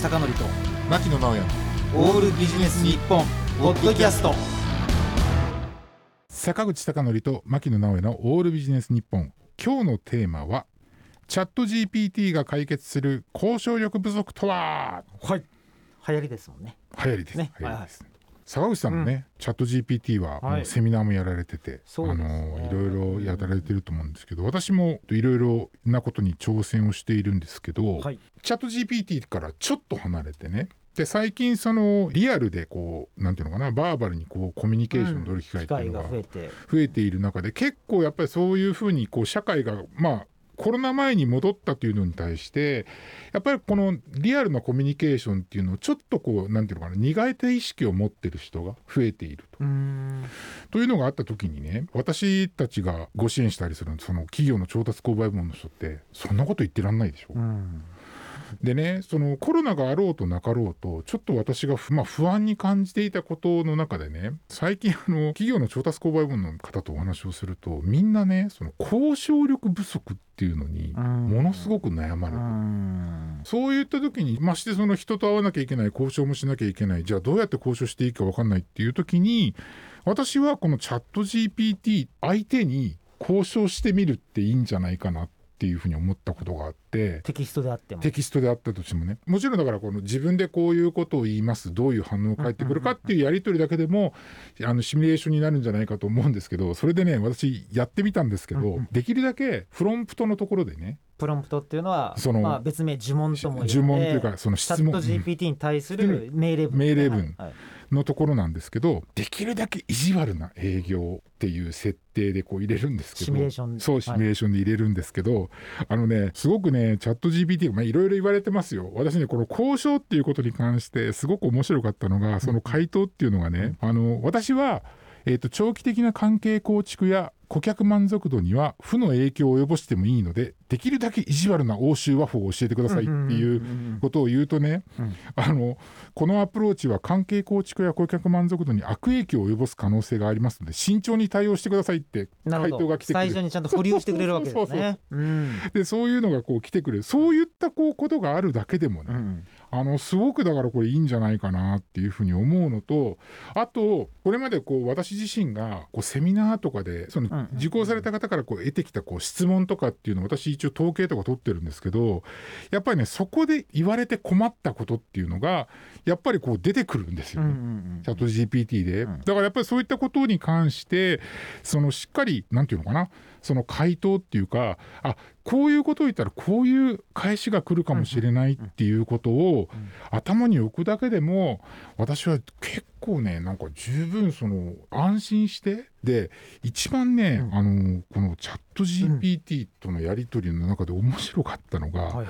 口貴則と牧野直哉オールビジネス日本ポッドキャスト。坂口孝則と牧野直哉のオールビジネス日本。今日のテーマはチャット GPT が解決する交渉力不足とは？はい。流行りですもんね。流行りです、ね。流行りです、坂口さんもね、チャット GPT ははい。セミナーもやられてて、あのいろいろやられてると思うんですけど私もいろいろなことに挑戦をしているんですけど、はい。チャット GPT からちょっと離れてねで最近そのリアルでこうなんていうのかなバーバルにこうコミュニケーションを取る機会っていうのがが増えて。増えている中で結構やっぱりそういうふうにこう社会がまあコロナ前に戻ったというのに対してやっぱりこのリアルなコミュニケーションっていうのをちょっとこうなんていうのかな苦手意識を持ってる人が増えていると。というのがあった時にね私たちがご支援したりするその企業の調達購買部門の人ってそんなこと言ってらんないでしょ。うんでねそのコロナがあろうとなかろうとちょっと私が不,、まあ、不安に感じていたことの中でね最近 あの企業の調達購買部門の方とお話をするとみんなねその交渉力不足っていうのにうんものすごく悩まれる。んそういった時にましてその人と会わなきゃいけない交渉もしなきゃいけないじゃあどうやって交渉していいか分かんないっていう時に私はこのチャット GPT 相手に交渉してみるっていいんじゃないかなっていうふうに思ったことがあって。テキストであっても。テキストであったとしてもね。もちろんだからこの自分でこういうことを言いますどういう反応が返ってくるかっていうやり取りだけでもあのシミュレーションになるんじゃないかと思うんですけどそれでね私やってみたんですけど、できるだけプロンプトのところでねプロンプトっていうのはそのまあ、別名呪文とも言って呪文というかその質問。チャット GPT に対する命令文、命令文。はいはいのところなんですけどできるだけ意地悪な営業っていう設定でこう入れるんですけどシミュレーションそうシミュレーションで入れるんですけど、あのねすごくねチャット GPT まあいろいろ言われてますよ。私ねこの交渉っていうことに関してすごく面白かったのがその回答っていうのがね、あの私はえー、と長期的な関係構築や顧客満足度には負の影響を及ぼしてもいいのでできるだけ意地悪な欧州和法を教えてくださいっていうことを言うとね、うん。あのこのアプローチは関係構築や顧客満足度に悪影響を及ぼす可能性がありますので慎重に対応してくださいって回答が来てくれる。最初にちゃんと保留してくれるわけですね。うん。でそういうのがこう来てくれる。そういったこうことがあるだけでもね、うんあのすごくだからこれいいんじゃないかなっていうふうに思うのとあとこれまでこう私自身がこうセミナーとかでその受講された方からこう得てきたこう質問とかっていうのを私一応統計とか取ってるんですけどやっぱりねそこで言われて困ったことっていうのがやっぱりこう出てくるんですよね。チャット GPT で、うん。だからやっぱりそういったことに関してそのしっかりなんていうのかなその回答っていうかあこういうことを言ったらこういう返しが来るかもしれないっていうことを頭に置くだけでも私は結構ねなんか十分その安心してで一番ね、うん。あのこのチャット GPT とのやり取りの中で面白かったのが、はいはい。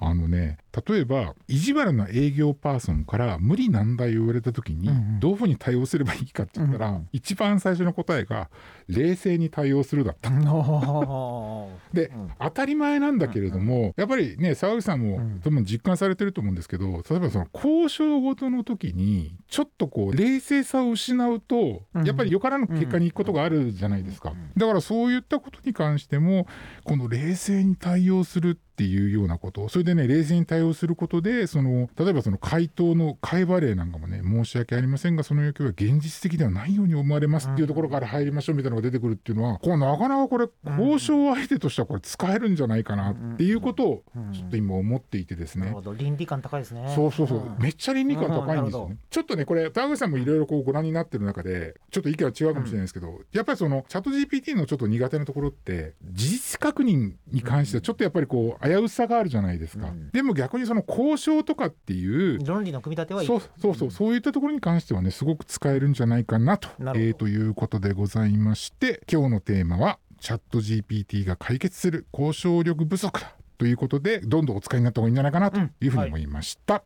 あのね例えば意地悪な営業パーソンから無理難題を言われた時にうんうん。どういうふうに対応すればいいかって言ったら、うんうん。一番最初の答えが冷静に対応するだった。で、うん。当たり前なんだけれども、やっぱりね沢口さんもうん。多分実感されてると思うんですけど例えばその交渉ごとの時にちょっとこう冷静さを失うと、うん。やっぱりよからぬ結果に行くことがあるじゃないですか、うん。だからそういったことに関してもこの冷静に対応するっていうようなこと。それでね冷静に対応することでその例えばその回答の会話例なんかもね申し訳ありませんがその要求は現実的ではないように思われますっていうところから入りましょうみたいなのが出てくるっていうのはこうなかなかこれ交渉相手としてはこれ使えるんじゃないかなっていうことをうん。ちょっと今思っていてですね。なるほ。ど。倫理観高いですね。そうそうそう、ん。めっちゃ倫理観高いんですよね。ちょっとね、これ、田口さんもいろいろこうご覧になってる中で、ちょっと意見は違うかもしれないですけど、やっぱりそのチャット GPT のちょっと苦手なところって、事実確認に関してはちょっとやっぱりこう、危うさがあるじゃないですか。うん。でも逆にその交渉とかっていう、論理の組み立てはいい。そうそうそう、そういったところに関してはね、すごく使えるんじゃないかなと、なえーということでございまして、今日のテーマは、チャット GPT が解決する交渉力不足だということで、どんどんお使いになった方がいいんじゃないかなというふうに思いました。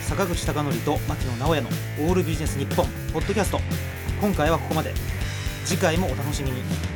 坂口孝則と牧野直哉のオールビジネス日本ポッドキャスト。今回はここまで。次回もお楽しみに